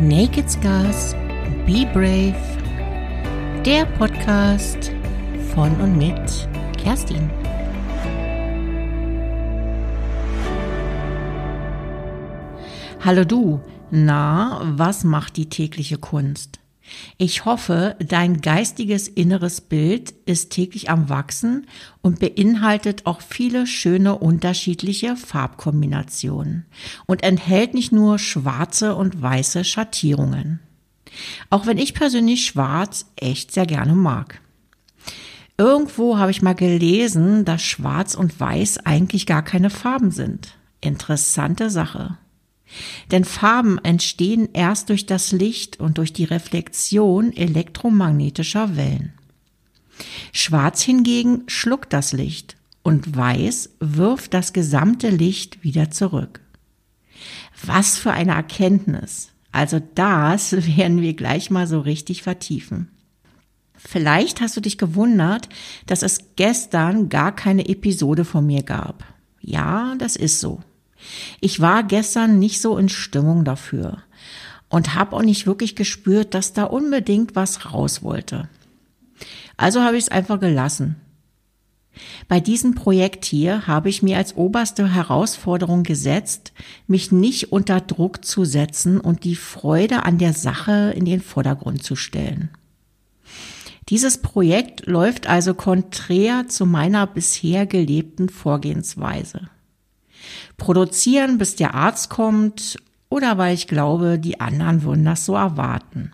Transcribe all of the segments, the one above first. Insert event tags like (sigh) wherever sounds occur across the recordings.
Naked Scars, Be Brave, der Podcast von und mit Kerstin. Hallo du, na, was macht die tägliche Kunst? Ich hoffe, dein geistiges inneres Bild ist täglich am Wachsen und beinhaltet auch viele schöne unterschiedliche Farbkombinationen und enthält nicht nur schwarze und weiße Schattierungen. Auch wenn ich persönlich schwarz echt sehr gerne mag. Irgendwo habe ich mal gelesen, dass schwarz und weiß eigentlich gar keine Farben sind. Interessante Sache. Denn Farben entstehen erst durch das Licht und durch die Reflexion elektromagnetischer Wellen. Schwarz hingegen schluckt das Licht und Weiß wirft das gesamte Licht wieder zurück. Was für eine Erkenntnis. Also das (laughs) werden wir gleich mal so richtig vertiefen. Vielleicht hast du dich gewundert, dass es gestern gar keine Episode von mir gab. Ja, das ist so. Ich war gestern nicht so in Stimmung dafür und habe auch nicht wirklich gespürt, dass da unbedingt was raus wollte. Also habe ich es einfach gelassen. Bei diesem Projekt hier habe ich mir als oberste Herausforderung gesetzt, mich nicht unter Druck zu setzen und die Freude an der Sache in den Vordergrund zu stellen. Dieses Projekt läuft also konträr zu meiner bisher gelebten Vorgehensweise. Produzieren, bis der Arzt kommt oder weil ich glaube, die anderen würden das so erwarten.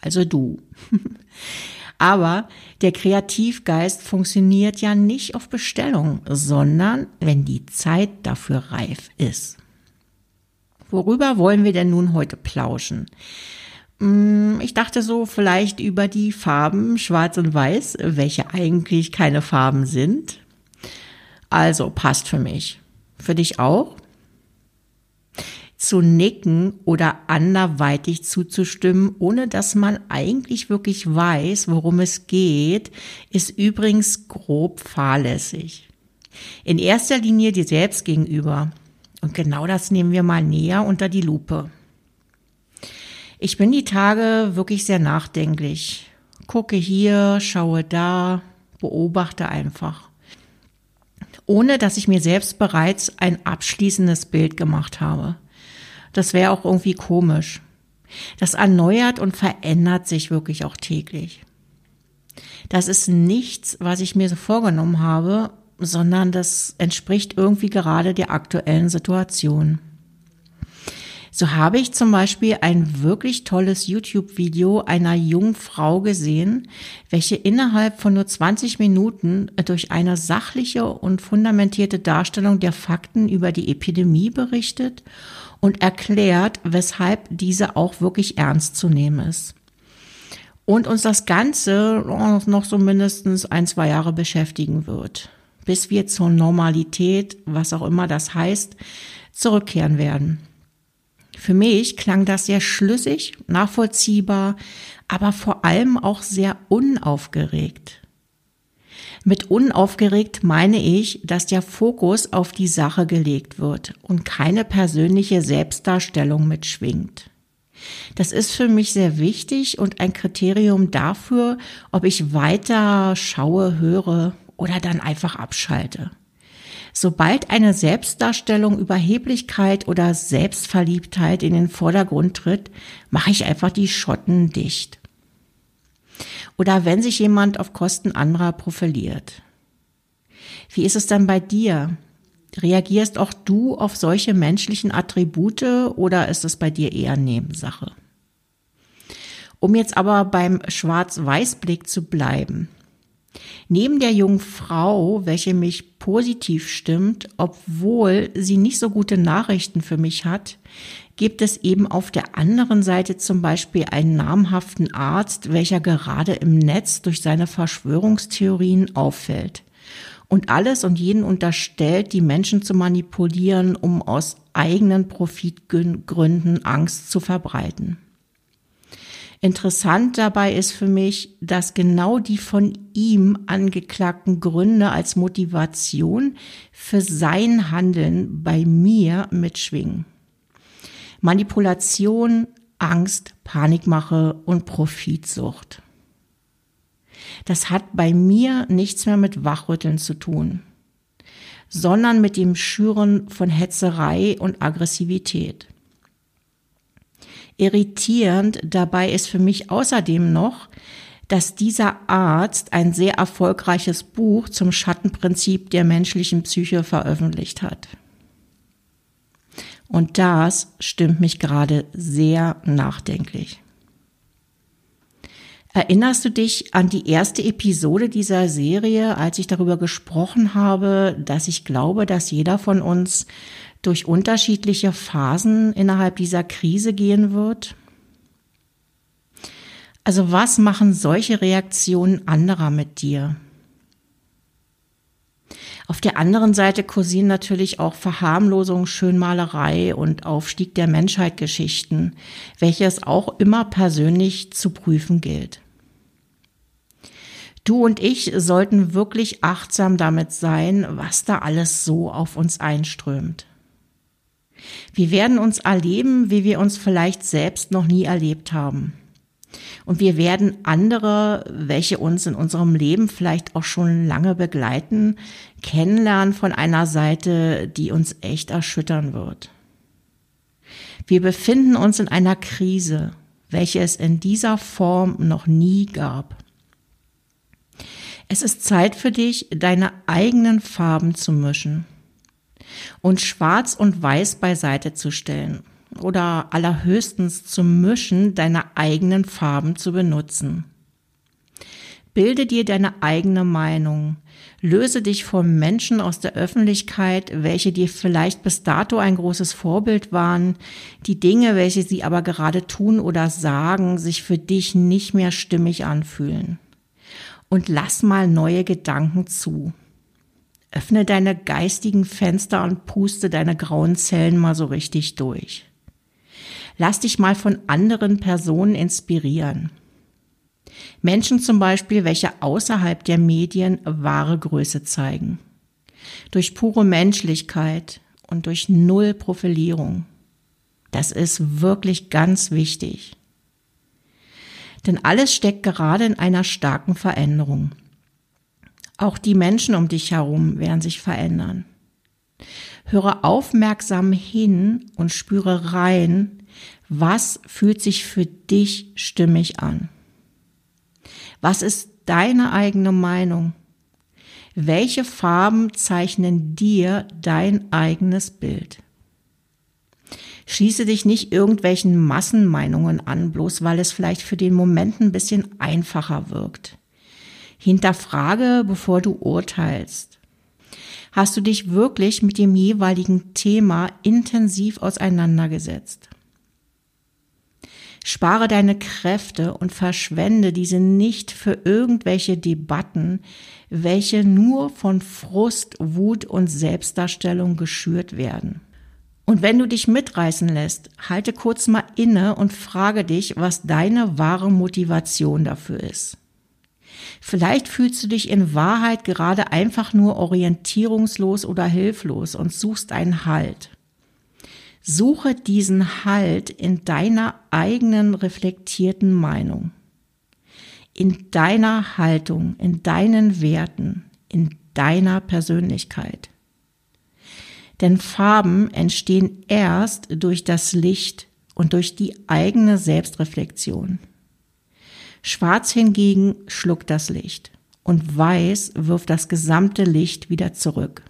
Also du. (laughs) Aber der Kreativgeist funktioniert ja nicht auf Bestellung, sondern wenn die Zeit dafür reif ist. Worüber wollen wir denn nun heute plauschen? Hm, ich dachte so vielleicht über die Farben Schwarz und Weiß, welche eigentlich keine Farben sind. Also passt für mich. Für dich auch? Zu nicken oder anderweitig zuzustimmen, ohne dass man eigentlich wirklich weiß, worum es geht, ist übrigens grob fahrlässig. In erster Linie dir selbst gegenüber. Und genau das nehmen wir mal näher unter die Lupe. Ich bin die Tage wirklich sehr nachdenklich. Gucke hier, schaue da, beobachte einfach ohne dass ich mir selbst bereits ein abschließendes Bild gemacht habe. Das wäre auch irgendwie komisch. Das erneuert und verändert sich wirklich auch täglich. Das ist nichts, was ich mir so vorgenommen habe, sondern das entspricht irgendwie gerade der aktuellen Situation. So habe ich zum Beispiel ein wirklich tolles YouTube-Video einer jungen Frau gesehen, welche innerhalb von nur 20 Minuten durch eine sachliche und fundamentierte Darstellung der Fakten über die Epidemie berichtet und erklärt, weshalb diese auch wirklich ernst zu nehmen ist. Und uns das Ganze noch so mindestens ein, zwei Jahre beschäftigen wird, bis wir zur Normalität, was auch immer das heißt, zurückkehren werden. Für mich klang das sehr schlüssig, nachvollziehbar, aber vor allem auch sehr unaufgeregt. Mit unaufgeregt meine ich, dass der Fokus auf die Sache gelegt wird und keine persönliche Selbstdarstellung mitschwingt. Das ist für mich sehr wichtig und ein Kriterium dafür, ob ich weiter schaue, höre oder dann einfach abschalte. Sobald eine Selbstdarstellung, Überheblichkeit oder Selbstverliebtheit in den Vordergrund tritt, mache ich einfach die Schotten dicht. Oder wenn sich jemand auf Kosten anderer profiliert. Wie ist es dann bei dir? Reagierst auch du auf solche menschlichen Attribute oder ist es bei dir eher Nebensache? Um jetzt aber beim Schwarz-Weiß-Blick zu bleiben. Neben der jungen Frau, welche mich positiv stimmt, obwohl sie nicht so gute Nachrichten für mich hat, gibt es eben auf der anderen Seite zum Beispiel einen namhaften Arzt, welcher gerade im Netz durch seine Verschwörungstheorien auffällt und alles und jeden unterstellt, die Menschen zu manipulieren, um aus eigenen Profitgründen Angst zu verbreiten. Interessant dabei ist für mich, dass genau die von ihm angeklagten Gründe als Motivation für sein Handeln bei mir mitschwingen. Manipulation, Angst, Panikmache und Profitsucht. Das hat bei mir nichts mehr mit Wachrütteln zu tun, sondern mit dem Schüren von Hetzerei und Aggressivität. Irritierend dabei ist für mich außerdem noch, dass dieser Arzt ein sehr erfolgreiches Buch zum Schattenprinzip der menschlichen Psyche veröffentlicht hat. Und das stimmt mich gerade sehr nachdenklich. Erinnerst du dich an die erste Episode dieser Serie, als ich darüber gesprochen habe, dass ich glaube, dass jeder von uns durch unterschiedliche Phasen innerhalb dieser Krise gehen wird? Also was machen solche Reaktionen anderer mit dir? Auf der anderen Seite kursieren natürlich auch Verharmlosung, Schönmalerei und Aufstieg der Menschheit Geschichten, welches auch immer persönlich zu prüfen gilt. Du und ich sollten wirklich achtsam damit sein, was da alles so auf uns einströmt. Wir werden uns erleben, wie wir uns vielleicht selbst noch nie erlebt haben. Und wir werden andere, welche uns in unserem Leben vielleicht auch schon lange begleiten, kennenlernen von einer Seite, die uns echt erschüttern wird. Wir befinden uns in einer Krise, welche es in dieser Form noch nie gab. Es ist Zeit für dich, deine eigenen Farben zu mischen und schwarz und weiß beiseite zu stellen oder allerhöchstens zum Mischen deiner eigenen Farben zu benutzen. Bilde dir deine eigene Meinung. Löse dich von Menschen aus der Öffentlichkeit, welche dir vielleicht bis dato ein großes Vorbild waren, die Dinge, welche sie aber gerade tun oder sagen, sich für dich nicht mehr stimmig anfühlen. Und lass mal neue Gedanken zu. Öffne deine geistigen Fenster und puste deine grauen Zellen mal so richtig durch. Lass dich mal von anderen Personen inspirieren. Menschen zum Beispiel, welche außerhalb der Medien wahre Größe zeigen. Durch pure Menschlichkeit und durch Null Profilierung. Das ist wirklich ganz wichtig. Denn alles steckt gerade in einer starken Veränderung. Auch die Menschen um dich herum werden sich verändern. Höre aufmerksam hin und spüre rein, was fühlt sich für dich stimmig an? Was ist deine eigene Meinung? Welche Farben zeichnen dir dein eigenes Bild? Schließe dich nicht irgendwelchen Massenmeinungen an, bloß weil es vielleicht für den Moment ein bisschen einfacher wirkt. Hinterfrage, bevor du urteilst. Hast du dich wirklich mit dem jeweiligen Thema intensiv auseinandergesetzt? Spare deine Kräfte und verschwende diese nicht für irgendwelche Debatten, welche nur von Frust, Wut und Selbstdarstellung geschürt werden. Und wenn du dich mitreißen lässt, halte kurz mal inne und frage dich, was deine wahre Motivation dafür ist. Vielleicht fühlst du dich in Wahrheit gerade einfach nur orientierungslos oder hilflos und suchst einen Halt. Suche diesen Halt in deiner eigenen reflektierten Meinung, in deiner Haltung, in deinen Werten, in deiner Persönlichkeit. Denn Farben entstehen erst durch das Licht und durch die eigene Selbstreflexion. Schwarz hingegen schluckt das Licht und Weiß wirft das gesamte Licht wieder zurück.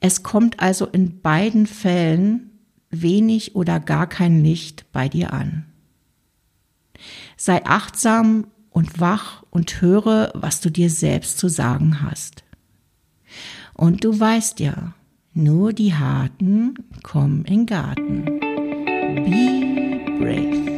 Es kommt also in beiden Fällen wenig oder gar kein Licht bei dir an. Sei achtsam und wach und höre, was du dir selbst zu sagen hast. Und du weißt ja, nur die Harten kommen in Garten. Be brave.